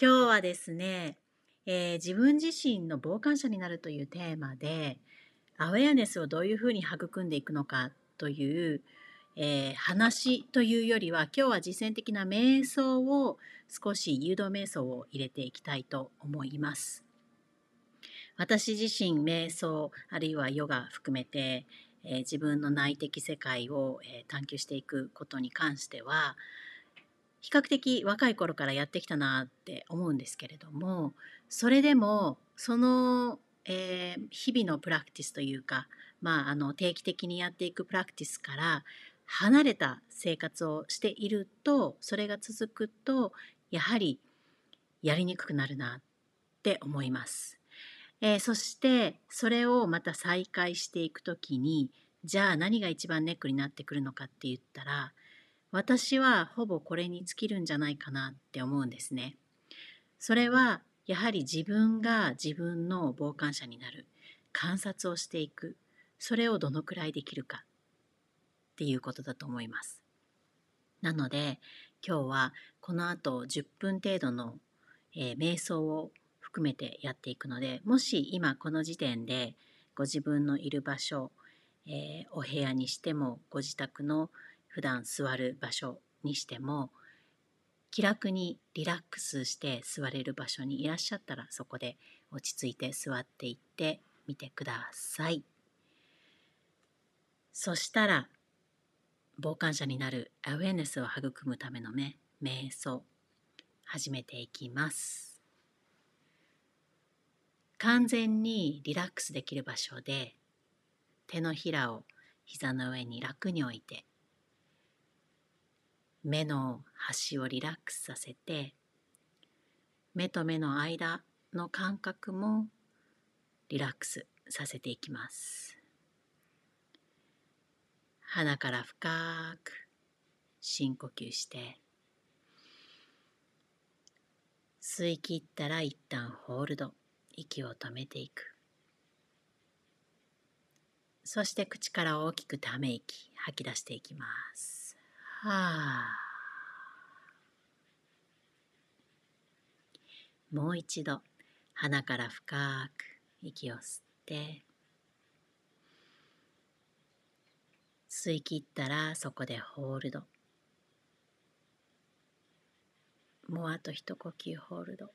今日はですね、えー、自分自身の傍観者になるというテーマで、アウェアネスをどういうふうに育んでいくのかという、えー、話というよりは、今日は実践的な瞑想を少し誘導瞑想を入れていきたいと思います。私自身瞑想あるいはヨガ含めて、えー、自分の内的世界を、えー、探求していくことに関しては比較的若い頃からやってきたなって思うんですけれどもそれでもその、えー、日々のプラクティスというか、まあ、あの定期的にやっていくプラクティスから離れた生活をしているとそれが続くとやはりやりにくくなるなって思います。えー、そしてそれをまた再開していく時にじゃあ何が一番ネックになってくるのかって言ったら私はほぼこれに尽きるんじゃないかなって思うんですね。それはやはり自分が自分の傍観者になる観察をしていくそれをどのくらいできるかっていうことだと思います。なので今日はこの後10分程度の、えー、瞑想を含めてやっていくのでもし今この時点でご自分のいる場所、えー、お部屋にしてもご自宅の普段座る場所にしても気楽にリラックスして座れる場所にいらっしゃったらそこで落ち着いて座っていってみてください。そしたら傍観者になるアウェーネスを育むための目瞑想始めていきます。完全にリラックスできる場所で手のひらを膝の上に楽に置いて目の端をリラックスさせて目と目の間の感覚もリラックスさせていきます。鼻から深く深呼吸して吸い切ったら一旦ホールド息を止めていく。そして口から大きくため息吐き出していきます。はあ。もう一度鼻から深く息を吸って吸い切ったらそこでホールド。もうあと一呼吸ホールド。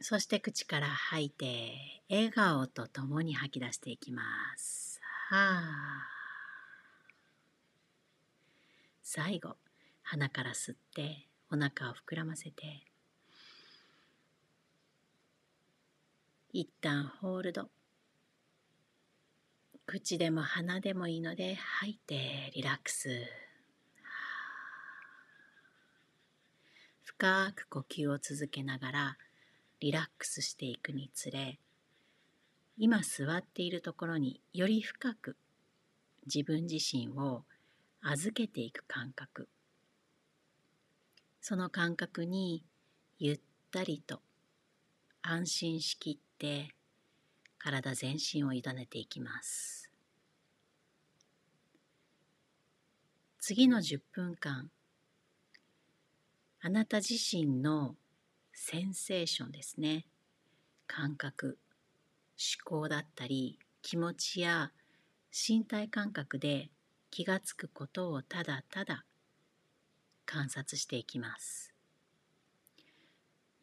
そして口から吐いて笑顔とともに吐き出していきます。はあ。最後鼻から吸ってお腹を膨らませて一旦ホールド。口でも鼻でもいいので吐いてリラックス。深く呼吸を続けながらリラックスしていくにつれ今座っているところにより深く自分自身を預けていく感覚。その感覚にゆったりと安心しきって体全身を委ねていきます。次の10分間あなた自身のセンセーションですね。感覚思考だったり気持ちや身体感覚で気がつくことをただただ観察していきます。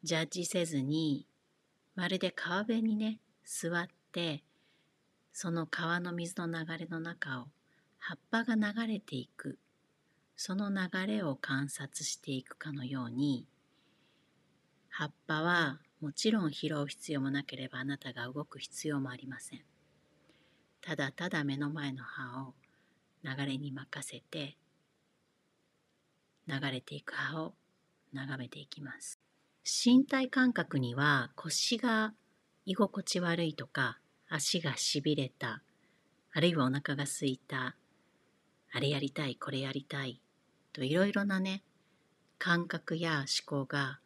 ジャッジせずにまるで川辺にね座ってその川の水の流れの中を葉っぱが流れていくその流れを観察していくかのように葉っぱはもちろん拾う必要もなければあなたが動く必要もありません。ただただ目の前の葉を流れに任せて流れていく葉を眺めていきます。身体感覚には腰が居心地悪いとか足がしびれたあるいはお腹が空いたあれやりたいこれやりたいといろいろなね感覚や思考が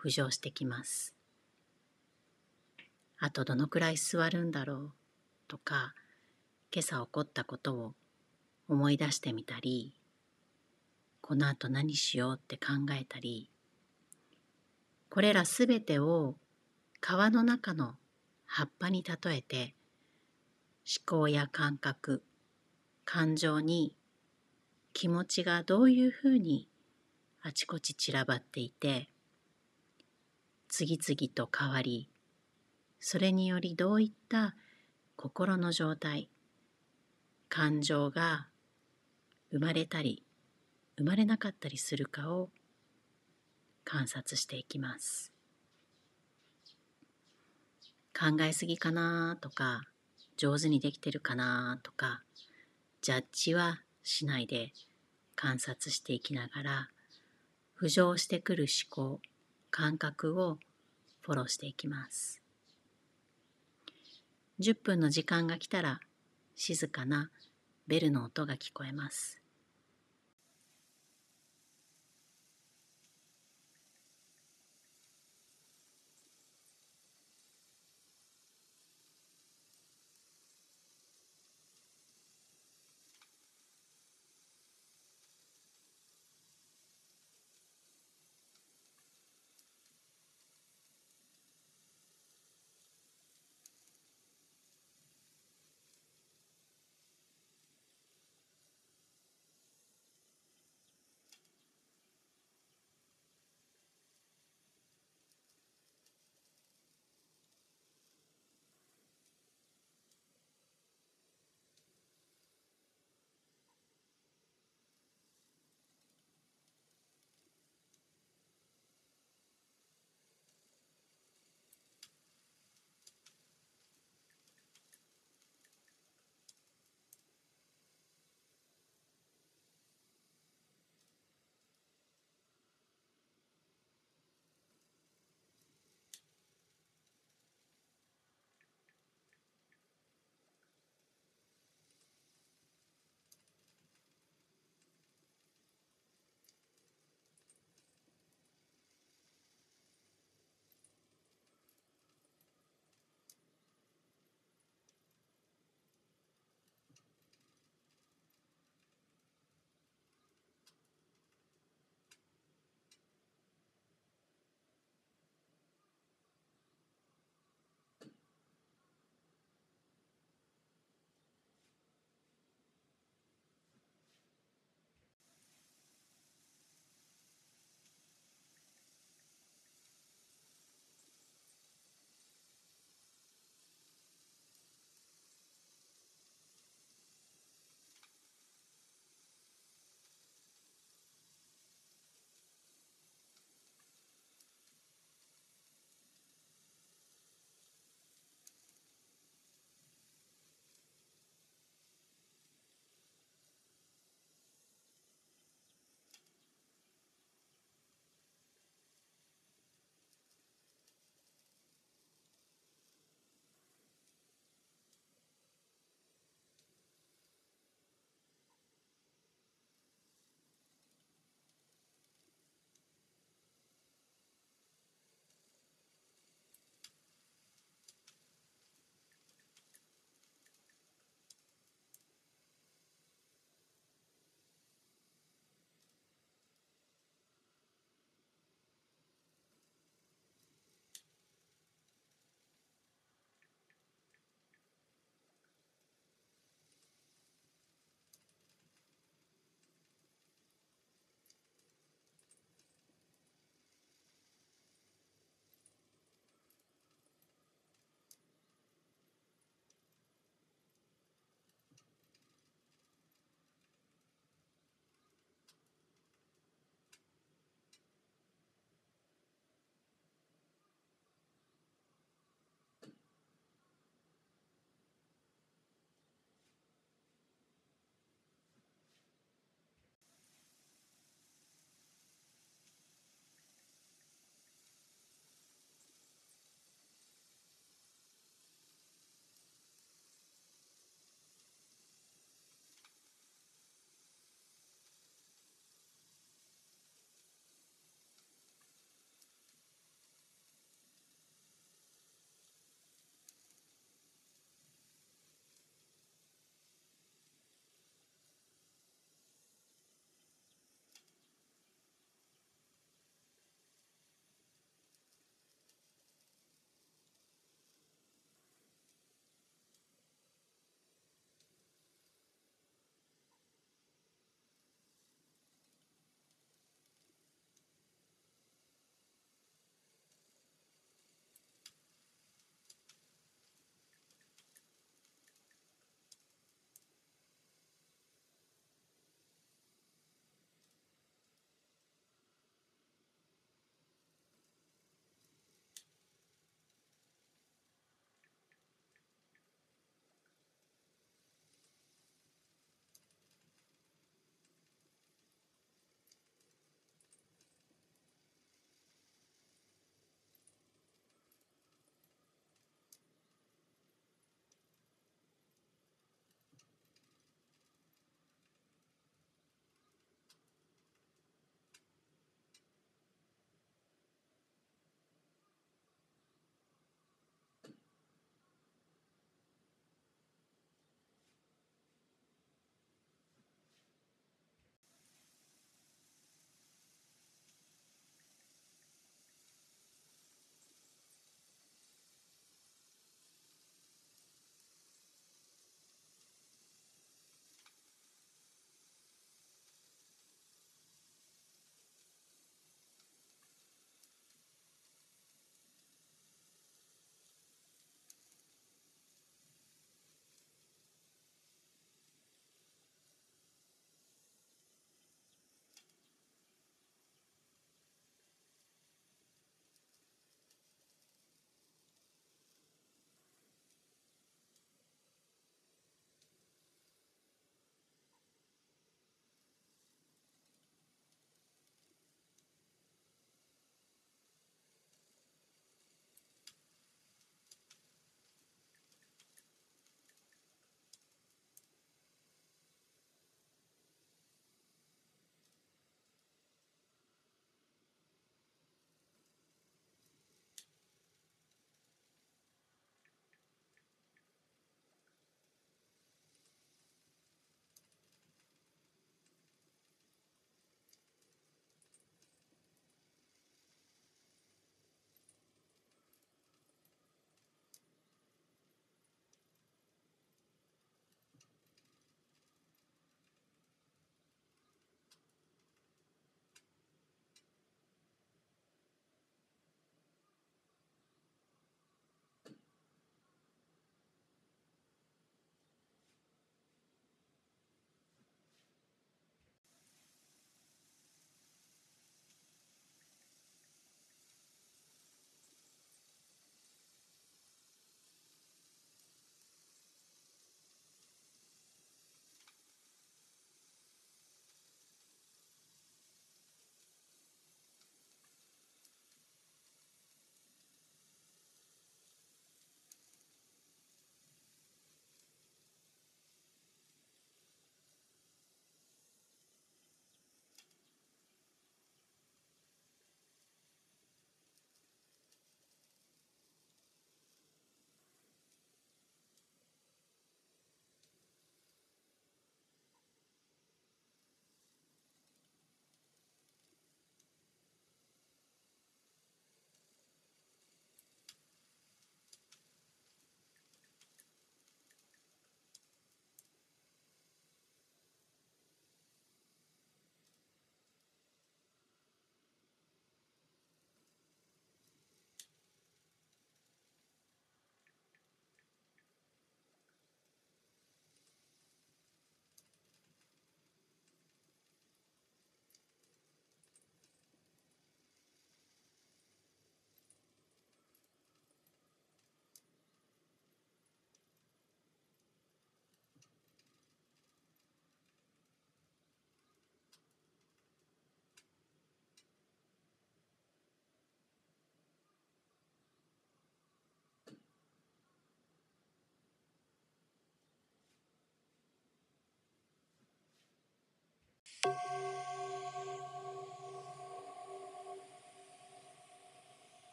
浮上してきます。あとどのくらい座るんだろうとか今朝起こったことを思い出してみたりこの後何しようって考えたりこれらすべてを川の中の葉っぱに例えて思考や感覚感情に気持ちがどういうふうにあちこち散らばっていて次々と変わりそれによりどういった心の状態感情が生まれたり生まれなかったりするかを観察していきます。考えすぎかなとか上手にできてるかなとかジャッジはしないで観察していきながら浮上してくる思考感覚をフォローしていきます。10分の時間が来たら静かなベルの音が聞こえます。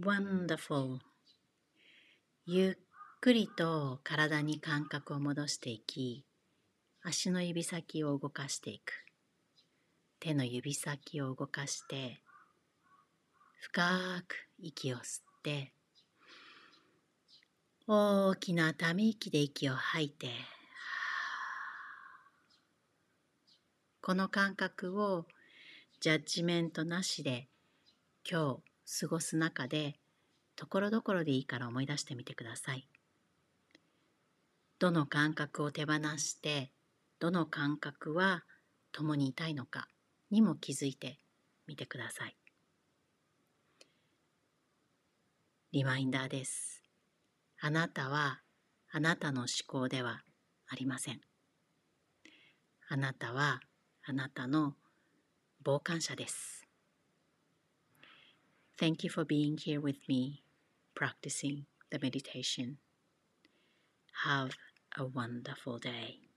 Wonderful. ゆっくりと体に感覚を戻していき足の指先を動かしていく。手の指先を動かして深く息を吸って大きなため息で息を吐いてこの感覚をジャッジメントなしで今日過ごす中でところどころでいいから思い出してみてください。どの感覚を手放してどの感覚は共にいたいのかにも気づいてみてください。リマインダーです。あなたはあなたの思考ではありません。あなたはあなたの傍観者です。Thank you for being here with me, practicing the meditation. Have a wonderful day.